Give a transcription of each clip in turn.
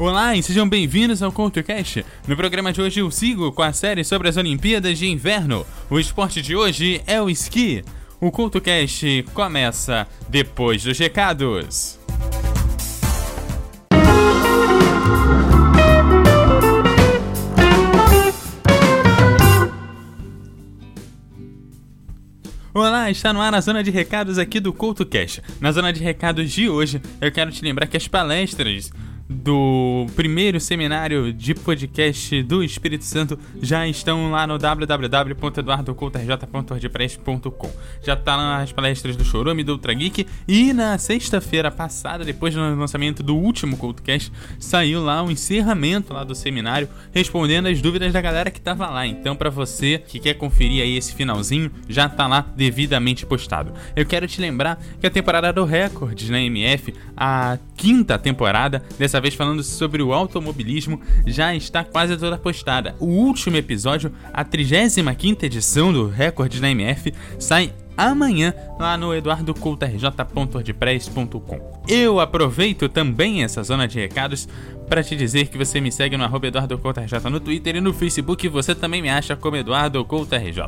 Olá e sejam bem-vindos ao CoutoCast. No programa de hoje eu sigo com a série sobre as Olimpíadas de Inverno. O esporte de hoje é o esqui. O CoutoCast começa depois dos recados. Olá, está no ar a zona de recados aqui do CoutoCast. Na zona de recados de hoje, eu quero te lembrar que as palestras do primeiro seminário de podcast do Espírito Santo já estão lá no www.eduardocoutarj.wordpress.com Já tá lá as palestras do Chorume e do Ultra Geek e na sexta-feira passada, depois do lançamento do último CultoCast, saiu lá o encerramento lá do seminário, respondendo as dúvidas da galera que tava lá. Então para você que quer conferir aí esse finalzinho, já tá lá devidamente postado. Eu quero te lembrar que a temporada do Records na MF, a quinta temporada, dessa dessa vez falando sobre o automobilismo, já está quase toda postada. O último episódio, a 35 edição do Recordes da MF, sai amanhã lá no eduardocultarj.wordpress.com. Eu aproveito também essa zona de recados para te dizer que você me segue no arroba no Twitter e no Facebook você também me acha como EduardoCoutoRJ.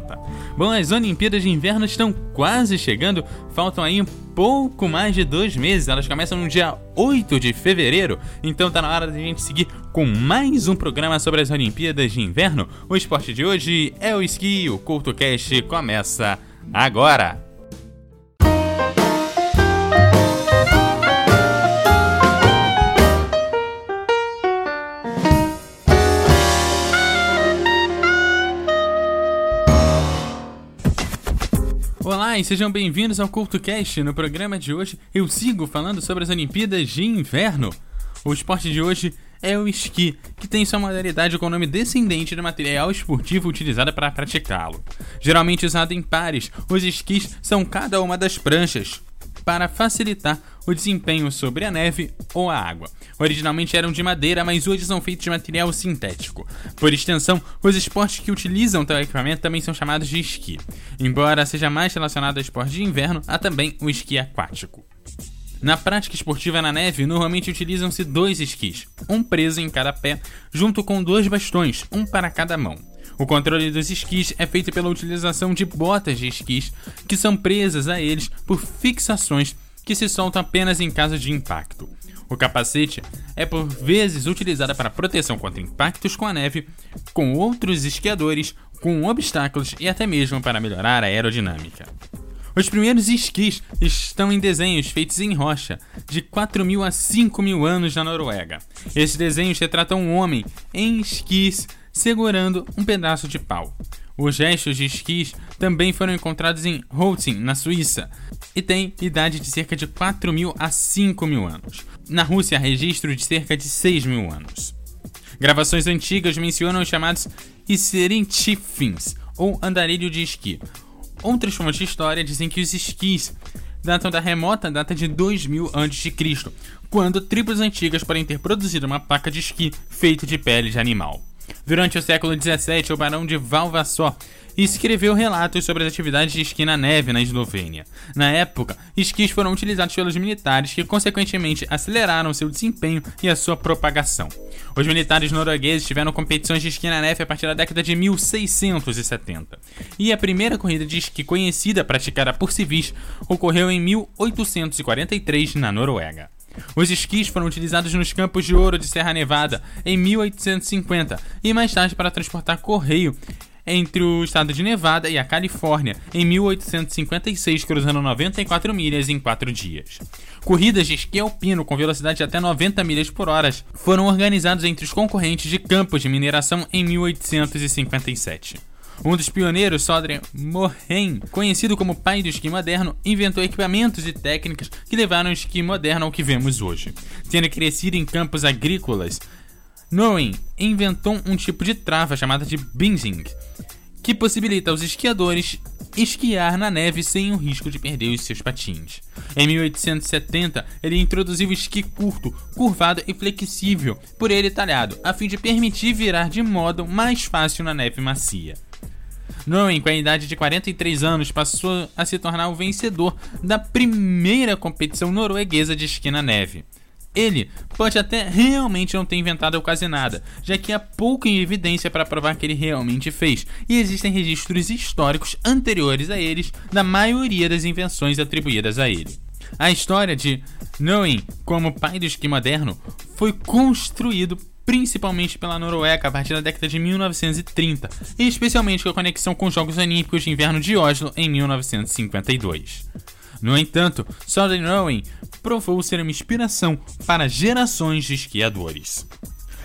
Bom, as Olimpíadas de Inverno estão quase chegando, faltam aí um pouco mais de dois meses, elas começam no dia 8 de fevereiro, então tá na hora de a gente seguir com mais um programa sobre as Olimpíadas de Inverno. O esporte de hoje é o esqui, o CoutoCast começa agora! Olá e sejam bem-vindos ao CultoCast. No programa de hoje eu sigo falando sobre as Olimpíadas de Inverno. O esporte de hoje é o esqui, que tem sua modalidade com o nome descendente do material esportivo utilizado para praticá-lo. Geralmente usado em pares, os esquis são cada uma das pranchas, para facilitar o desempenho sobre a neve ou a água. Originalmente eram de madeira, mas hoje são feitos de material sintético. Por extensão, os esportes que utilizam tal equipamento também são chamados de esqui. Embora seja mais relacionado ao esporte de inverno, há também o esqui aquático. Na prática esportiva na neve, normalmente utilizam-se dois esquis, um preso em cada pé, junto com dois bastões, um para cada mão. O controle dos esquis é feito pela utilização de botas de esquis, que são presas a eles por fixações que se soltam apenas em caso de impacto. O capacete é por vezes utilizado para proteção contra impactos com a neve, com outros esquiadores, com obstáculos e até mesmo para melhorar a aerodinâmica. Os primeiros esquis estão em desenhos feitos em rocha, de 4 mil a 5 mil anos na Noruega. Esses desenhos retratam um homem em esquis segurando um pedaço de pau. Os restos de esquis também foram encontrados em Holcim, na Suíça, e têm idade de cerca de 4 mil a 5 mil anos. Na Rússia, registro de cerca de 6 mil anos. Gravações antigas mencionam os chamados Iserintifins, ou andarilho de esqui. Outras fontes de história dizem que os esquis datam da remota data de 2000 a.C., quando tribos antigas podem ter produzido uma placa de esqui feita de pele de animal. Durante o século XVII, o barão de Valvassor escreveu relatos sobre as atividades de esqui na neve na Eslovênia. Na época, esquis foram utilizados pelos militares que, consequentemente, aceleraram seu desempenho e a sua propagação. Os militares noruegueses tiveram competições de esqui na neve a partir da década de 1670. E a primeira corrida de esqui conhecida praticada por civis ocorreu em 1843 na Noruega. Os esquis foram utilizados nos campos de ouro de Serra Nevada em 1850 e mais tarde para transportar correio entre o estado de Nevada e a Califórnia em 1856, cruzando 94 milhas em 4 dias. Corridas de esqui alpino com velocidade de até 90 milhas por hora foram organizadas entre os concorrentes de campos de mineração em 1857. Um dos pioneiros, Sodren Mohen, conhecido como pai do esqui moderno, inventou equipamentos e técnicas que levaram o esqui moderno ao que vemos hoje. Tendo crescido em campos agrícolas, Noen inventou um tipo de trava chamada de binging, que possibilita aos esquiadores esquiar na neve sem o risco de perder os seus patins. Em 1870, ele introduziu o esqui curto, curvado e flexível, por ele talhado, a fim de permitir virar de modo mais fácil na neve macia. Noen, com a idade de 43 anos, passou a se tornar o vencedor da primeira competição norueguesa de esqui na neve. Ele pode até realmente não ter inventado quase nada, já que há pouca evidência para provar que ele realmente fez, e existem registros históricos anteriores a eles da maioria das invenções atribuídas a ele. A história de Noen como pai do esqui moderno foi construído principalmente pela Noruega a partir da década de 1930, e especialmente com a conexão com os Jogos Olímpicos de Inverno de Oslo em 1952. No entanto, Southern Owen provou ser uma inspiração para gerações de esquiadores.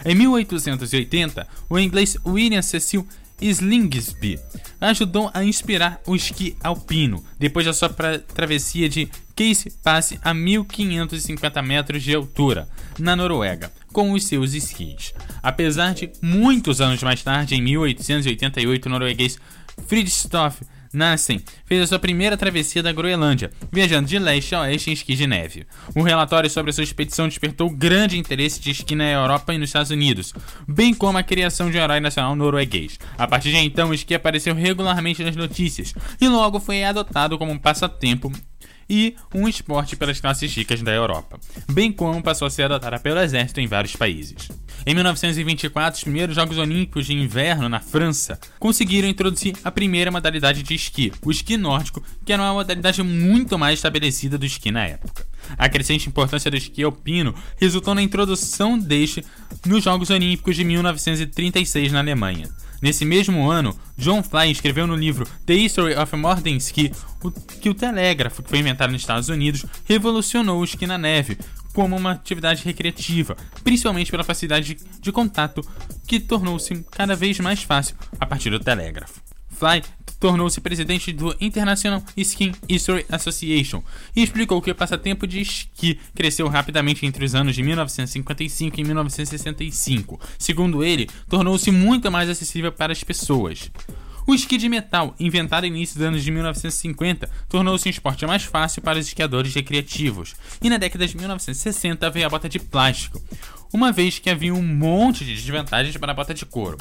Em 1880, o inglês William Cecil Slingsby ajudou a inspirar o esqui alpino, depois da sua travessia de Case Pass a 1550 metros de altura, na Noruega, com os seus esquis. Apesar de muitos anos mais tarde, em 1888, o norueguês Fridtjof Nansen fez a sua primeira travessia da Groenlândia, viajando de leste a oeste em esqui de neve. Um relatório sobre a sua expedição despertou grande interesse de esqui na Europa e nos Estados Unidos, bem como a criação de um herói nacional norueguês. A partir de então, o esqui apareceu regularmente nas notícias e logo foi adotado como um passatempo e um esporte pelas classes ricas da Europa, bem como passou a ser adotada pelo exército em vários países. Em 1924, os primeiros Jogos Olímpicos de Inverno na França conseguiram introduzir a primeira modalidade de esqui, o esqui nórdico, que era uma modalidade muito mais estabelecida do esqui na época. A crescente importância do esqui alpino resultou na introdução deste nos Jogos Olímpicos de 1936 na Alemanha. Nesse mesmo ano, John Fly escreveu no livro The History of Modern Ski que o telégrafo, que foi inventado nos Estados Unidos, revolucionou o esqui na neve como uma atividade recreativa, principalmente pela facilidade de, de contato que tornou-se cada vez mais fácil a partir do telégrafo. Fly tornou-se presidente do International Ski History Association e explicou que o passatempo de esqui cresceu rapidamente entre os anos de 1955 e 1965. Segundo ele, tornou-se muito mais acessível para as pessoas. O esqui de metal, inventado no início dos anos de 1950, tornou-se um esporte mais fácil para os esquiadores recreativos, e na década de 1960 veio a bota de plástico, uma vez que havia um monte de desvantagens para a bota de couro.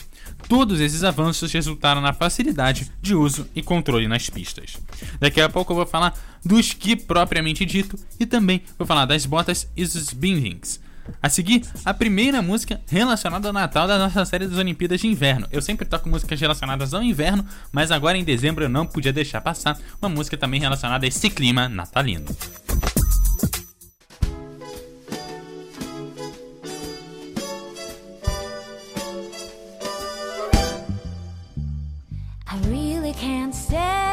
Todos esses avanços resultaram na facilidade de uso e controle nas pistas. Daqui a pouco eu vou falar do esqui propriamente dito e também vou falar das botas e dos bindings. A seguir, a primeira música relacionada ao Natal da nossa série das Olimpíadas de Inverno. Eu sempre toco músicas relacionadas ao inverno, mas agora em dezembro eu não podia deixar passar uma música também relacionada a esse clima natalino.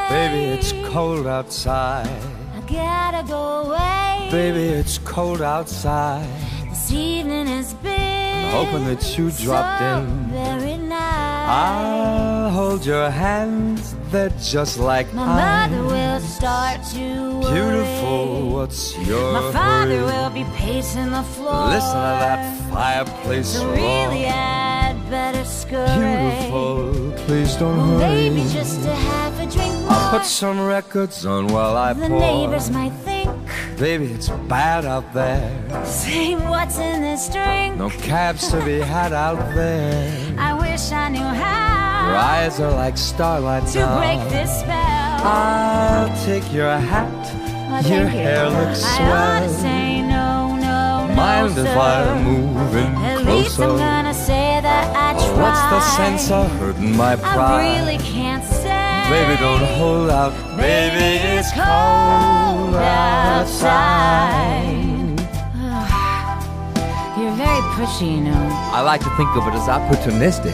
Baby, it's cold outside. I gotta go away. Baby, it's cold outside. This evening has been hoping that you dropped so in. Very nice. I'll hold your hands, they're just like My mine. mother will start to worry. Beautiful, what's your My father hurry? will be pacing the floor. Listen to that fireplace so roar. really I'd better scurry. Beautiful, please don't well, hurry. Maybe just to have a drink more. I'll put some records on while I the pour. The neighbors might think Baby, it's bad out there. Say what's in this drink. No cabs to be had out there. I wish I knew how. Your eyes are like starlight to now. break this spell. I'll take your hat. Oh, your hair you. looks swell. I ought to say no, no, Mind no, if sir. I move in At closer? least I'm gonna say that I tried. Oh, what's the sense of hurting my pride? I really can't. Baby, don't hold out. Baby, it's cold outside. You're very pushy, you know. I like to think of it as opportunistic.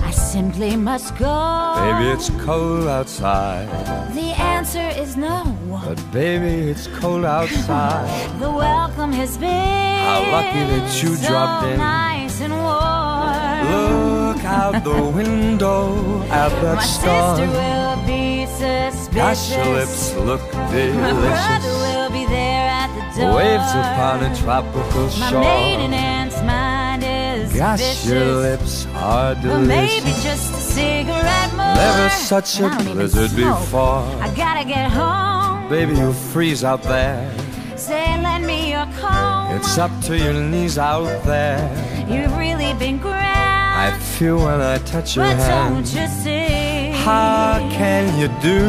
I simply must go. Baby, it's cold outside. The answer is no. But baby, it's cold outside. the welcome has been. How lucky that you so dropped in. Nice and warm. Look out the window at that My star. sister will be suspicious. Gosh, your lips look delicious. My brother will be there at the door. Waves upon a tropical shore. My maiden aunt's mind is Gosh, vicious. your lips are delicious. But maybe just a cigarette more. Never such a blizzard before. I gotta get home. Baby, you'll freeze out there. Say, lend me your comb. It's up to your knees out there. You've really been great. I feel when I touch your but hand. Don't you see? How can you do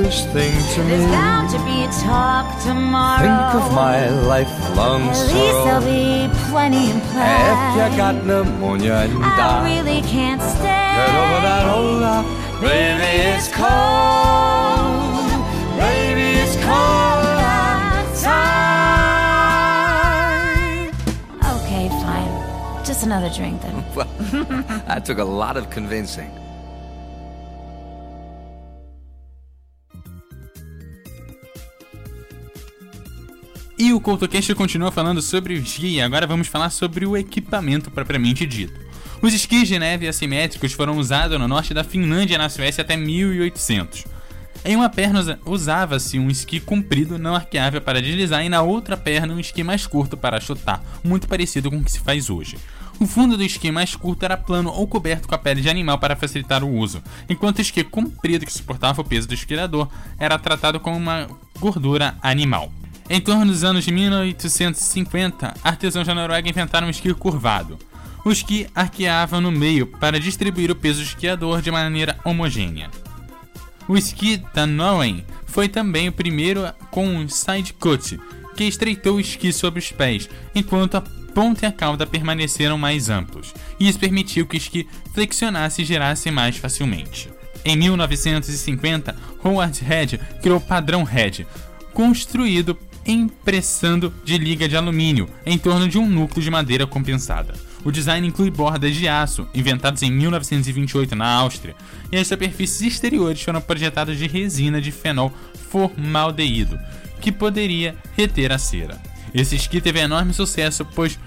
this thing to There's me. bound to be talk tomorrow. Think of my lifelong At least there'll be plenty in play. If you got pneumonia and I die, really can't stay. get over that hole. Baby, it's cold. Just another drink then. Well, that took a lot of convincing. E o CoutoCast continua falando sobre o esqui, e agora vamos falar sobre o equipamento propriamente dito. Os esquis de neve assimétricos foram usados no norte da Finlândia e na Suécia até 1800. Em uma perna usa- usava-se um esqui comprido não arqueável para deslizar e na outra perna um esqui mais curto para chutar, muito parecido com o que se faz hoje. O fundo do esqui mais curto era plano ou coberto com a pele de animal para facilitar o uso, enquanto o esqui comprido que suportava o peso do esquiador era tratado como uma gordura animal. Em torno dos anos de 1850, artesãos da Noruega inventaram um esqui curvado. O esqui arqueava no meio para distribuir o peso do esquiador de maneira homogênea. O esqui da Noen foi também o primeiro com um side cut, que estreitou o esqui sobre os pés, enquanto a ponta e a cauda permaneceram mais amplos. E isso permitiu que o esqui flexionasse e girasse mais facilmente. Em 1950, Howard Head criou o padrão Head, construído impressando de liga de alumínio em torno de um núcleo de madeira compensada. O design inclui bordas de aço, inventadas em 1928 na Áustria, e as superfícies exteriores foram projetadas de resina de fenol formaldeído, que poderia reter a cera. Esse esqui teve enorme sucesso, pois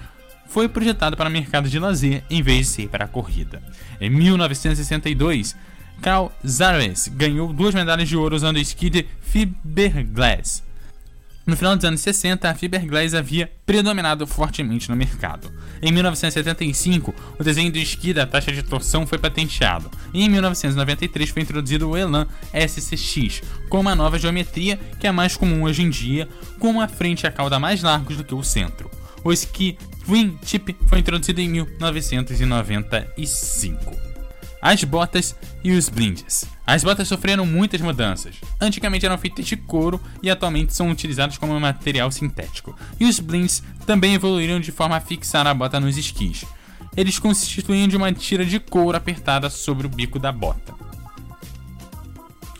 foi projetado para mercado de lazer em vez de ser para a corrida. Em 1962, Carl Zares ganhou duas medalhas de ouro usando esqui de fiberglass. No final dos anos 60, a fiberglass havia predominado fortemente no mercado. Em 1975, o desenho do esqui da taxa de torção foi patenteado, e em 1993 foi introduzido o Elan SCX, com uma nova geometria que é mais comum hoje em dia, com a frente e a cauda mais largos do que o centro. O esqui Twin Tip foi introduzido em 1995 as botas e os blindes. As botas sofreram muitas mudanças. Antigamente eram feitas de couro e atualmente são utilizados como material sintético. E os blinds também evoluíram de forma a fixar a bota nos esquis. Eles constituíam de uma tira de couro apertada sobre o bico da bota.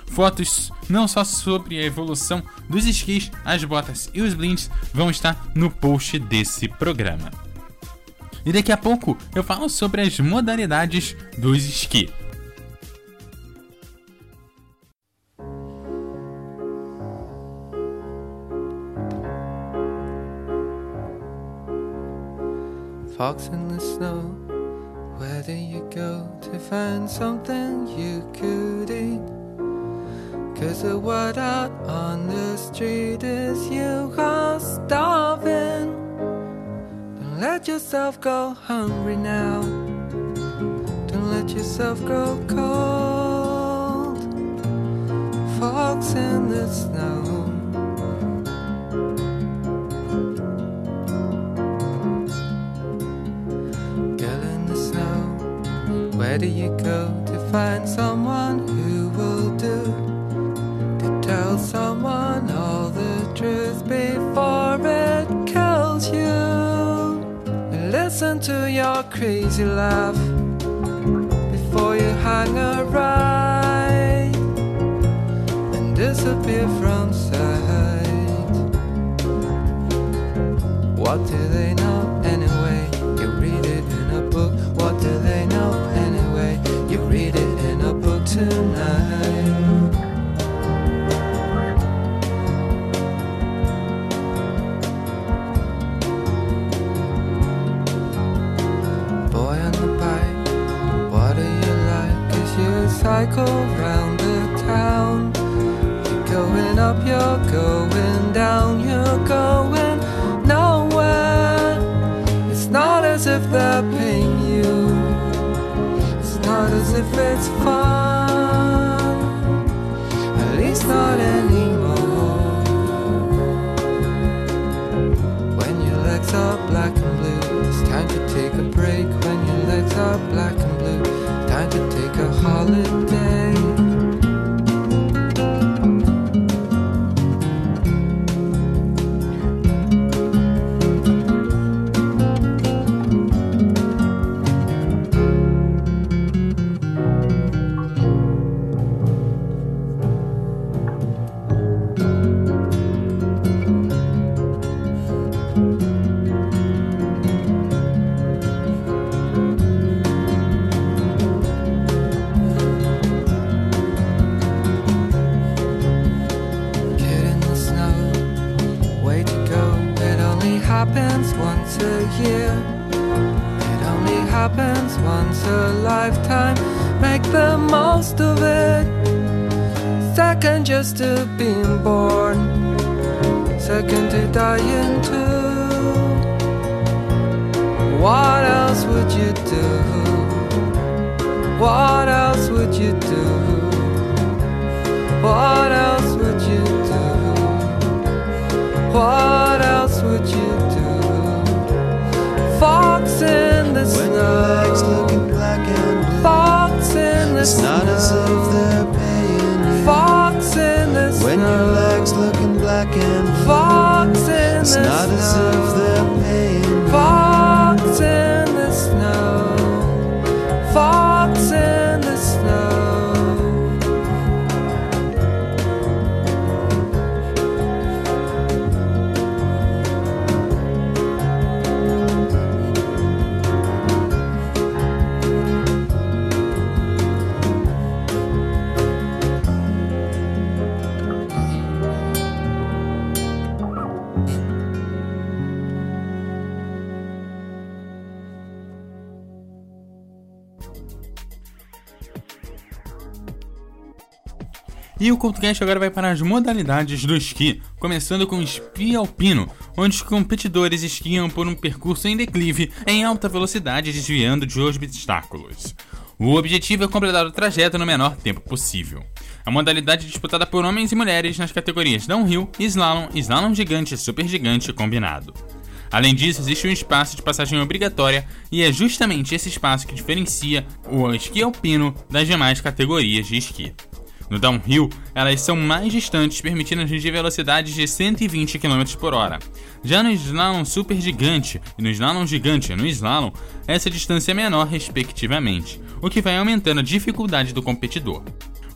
Fotos não só sobre a evolução dos esquis, as botas e os blinds vão estar no post desse programa. E daqui a pouco eu falo sobre as modalidades dos esqui. Fox in the snow, where do you go to find something you could eat? Cause the word out on the street is you are starving. Don't let yourself go hungry now. Don't let yourself grow cold. Fox in the snow. Girl in the snow, where do you go to find someone listen to your crazy laugh before you hang a right and disappear from sight. What do they know cycle round the town, you're going up, you're going down, you're going nowhere. It's not as if they're paying you, it's not as if it's fun, at least not anymore. When your legs are black and blue, it's time to take a break. When your legs are black What else would you do? What else would you do? What else would you do? Fox in the When snow. looking black and blue, Fox in the it's not as if snow. they're paying you. Fox in the snow. When your legs looking black and blue, Fox in it's the not as if E o CultoCast agora vai para as modalidades do esqui, começando com o esqui alpino, onde os competidores esquiam por um percurso em declive em alta velocidade, desviando de obstáculos. O objetivo é completar o trajeto no menor tempo possível. A modalidade é disputada por homens e mulheres nas categorias downhill, slalom, slalom gigante e super gigante combinado. Além disso, existe um espaço de passagem obrigatória e é justamente esse espaço que diferencia o esqui alpino das demais categorias de esqui. No downhill, elas são mais distantes, permitindo atingir velocidades de 120 km por hora. Já no slalom super gigante e no slalom gigante no slalom, essa distância é menor respectivamente, o que vai aumentando a dificuldade do competidor.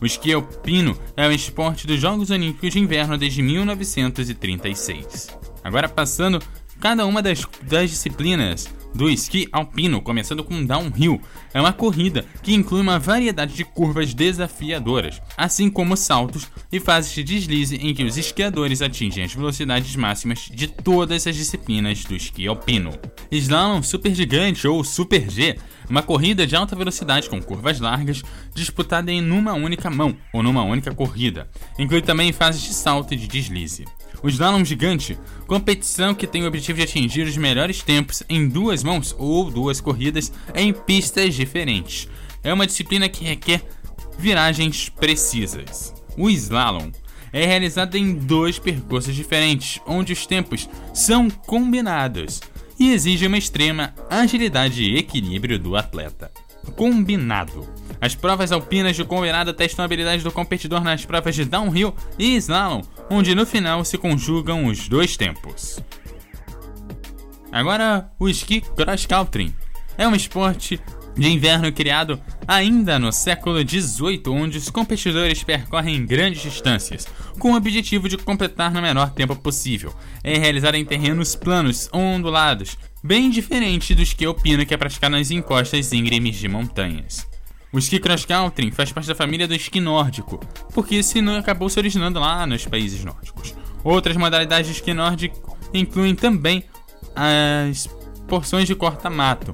O esqui alpino é o esporte dos Jogos Olímpicos de Inverno desde 1936. Agora passando cada uma das, das disciplinas do esqui alpino, começando com downhill. É uma corrida que inclui uma variedade de curvas desafiadoras, assim como saltos e fases de deslize em que os esquiadores atingem as velocidades máximas de todas as disciplinas do esqui alpino. Slalom super gigante ou Super G uma corrida de alta velocidade com curvas largas, disputada em numa única mão ou numa única corrida. Inclui também fases de salto e de deslize. O slalom gigante, competição que tem o objetivo de atingir os melhores tempos em duas mãos ou duas corridas em pistas diferentes. É uma disciplina que requer viragens precisas. O slalom é realizado em dois percursos diferentes, onde os tempos são combinados e exige uma extrema agilidade e equilíbrio do atleta. Combinado. As provas alpinas de combinado testam a habilidade do competidor nas provas de downhill e slalom, onde no final se conjugam os dois tempos. Agora, o esqui cross country é um esporte de inverno criado ainda no século XVIII, onde os competidores percorrem grandes distâncias, com o objetivo de completar no menor tempo possível. É realizado em terrenos planos, ondulados, bem diferente do esqui alpino que é praticado nas encostas íngremes de montanhas. O esqui cross country faz parte da família do esqui nórdico, porque esse não acabou se originando lá nos países nórdicos. Outras modalidades de esqui nórdico incluem também as porções de corta-mato,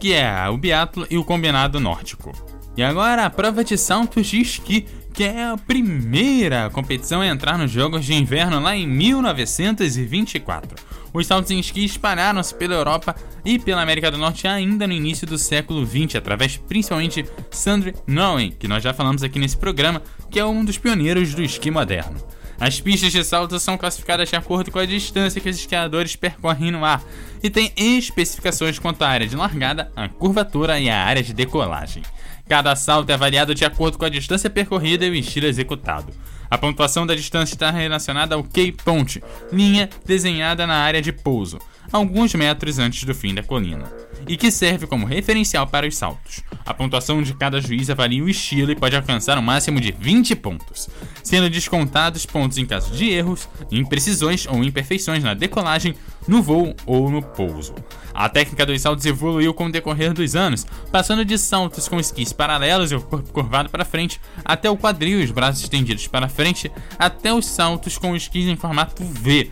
que é o biatlo e o combinado nórdico. E agora a prova de saltos de esqui, que é a primeira competição a entrar nos Jogos de Inverno lá em 1924. Os saltos em esqui espalharam-se pela Europa e pela América do Norte ainda no início do século XX, através principalmente de Sandre Noen, que nós já falamos aqui nesse programa, que é um dos pioneiros do esqui moderno. As pistas de salto são classificadas de acordo com a distância que os esquiadores percorrem no ar e tem especificações quanto à área de largada, a curvatura e a área de decolagem. Cada salto é avaliado de acordo com a distância percorrida e o estilo executado. A pontuação da distância está relacionada ao key point, linha desenhada na área de pouso, alguns metros antes do fim da colina, e que serve como referencial para os saltos. A pontuação de cada juiz avalia o estilo e pode alcançar um máximo de 20 pontos, sendo descontados pontos em caso de erros, imprecisões ou imperfeições na decolagem, no voo ou no pouso. A técnica dos saltos evoluiu com o decorrer dos anos, passando de saltos com esquis paralelos e o corpo curvado para frente, até o quadril e os braços estendidos para frente, até os saltos com esquis em formato V,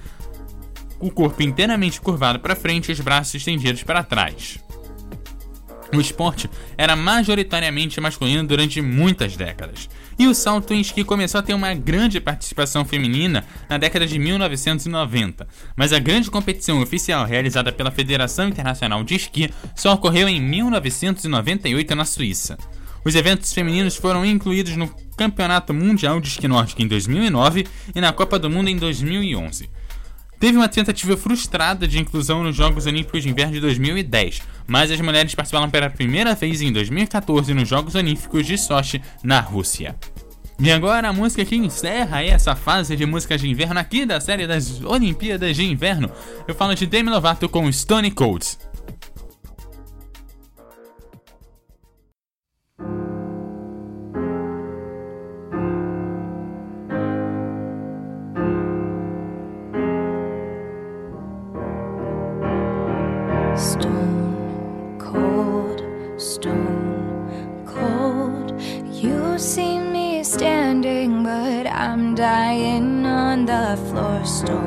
o corpo inteiramente curvado para frente e os braços estendidos para trás. O esporte era majoritariamente masculino durante muitas décadas, e o salto em esqui começou a ter uma grande participação feminina na década de 1990, mas a grande competição oficial realizada pela Federação Internacional de Esqui só ocorreu em 1998 na Suíça. Os eventos femininos foram incluídos no Campeonato Mundial de Esqui Nórdico em 2009 e na Copa do Mundo em 2011. Teve uma tentativa frustrada de inclusão nos Jogos Olímpicos de Inverno de 2010, mas as mulheres participaram pela primeira vez em 2014 nos Jogos Olímpicos de Sochi, na Rússia. E agora a música que encerra essa fase de músicas de inverno aqui da série das Olimpíadas de Inverno. Eu falo de Demi Lovato com Stone Cold. Dying on the floor. Stone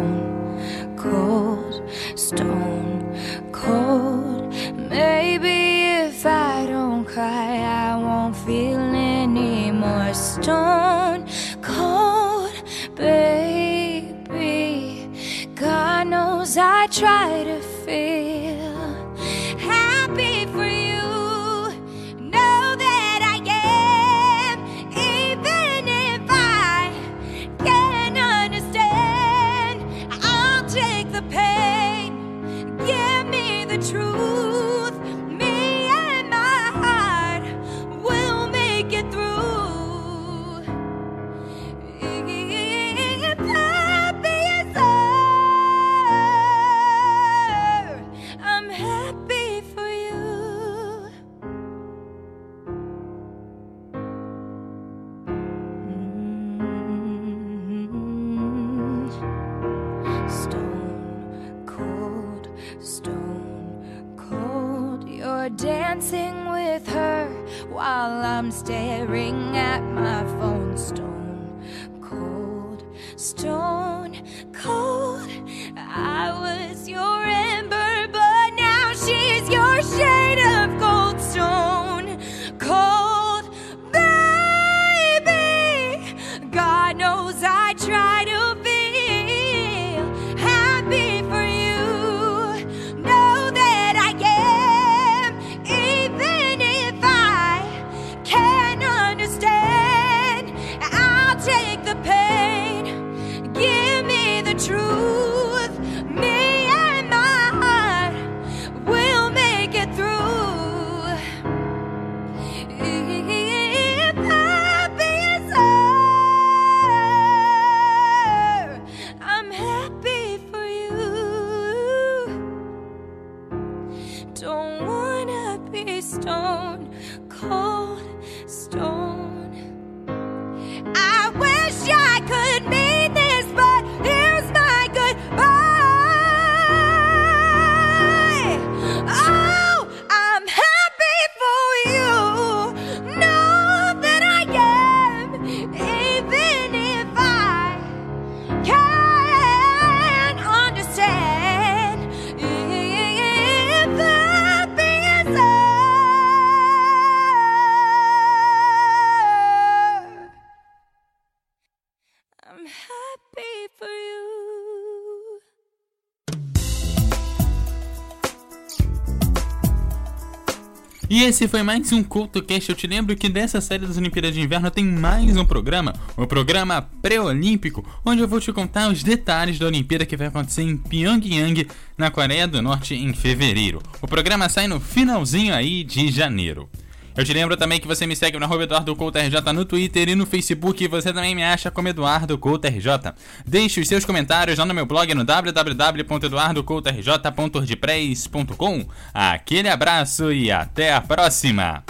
the truth. Don't wanna be stone cold, stone. E esse foi mais um CultoCast. Eu te lembro que dessa série das Olimpíadas de Inverno tem mais um programa, o programa pré-olímpico, onde eu vou te contar os detalhes da Olimpíada que vai acontecer em Pyongyang, na Coreia do Norte, em fevereiro. O programa sai no finalzinho aí de janeiro. Eu te lembro também que você me segue no arroba Eduardo Couto RJ no Twitter e no Facebook. E você também me acha como Eduardo Couto RJ. Deixe os seus comentários lá no meu blog no www.eduardocoutorj.wordpress.com. Aquele abraço e até a próxima!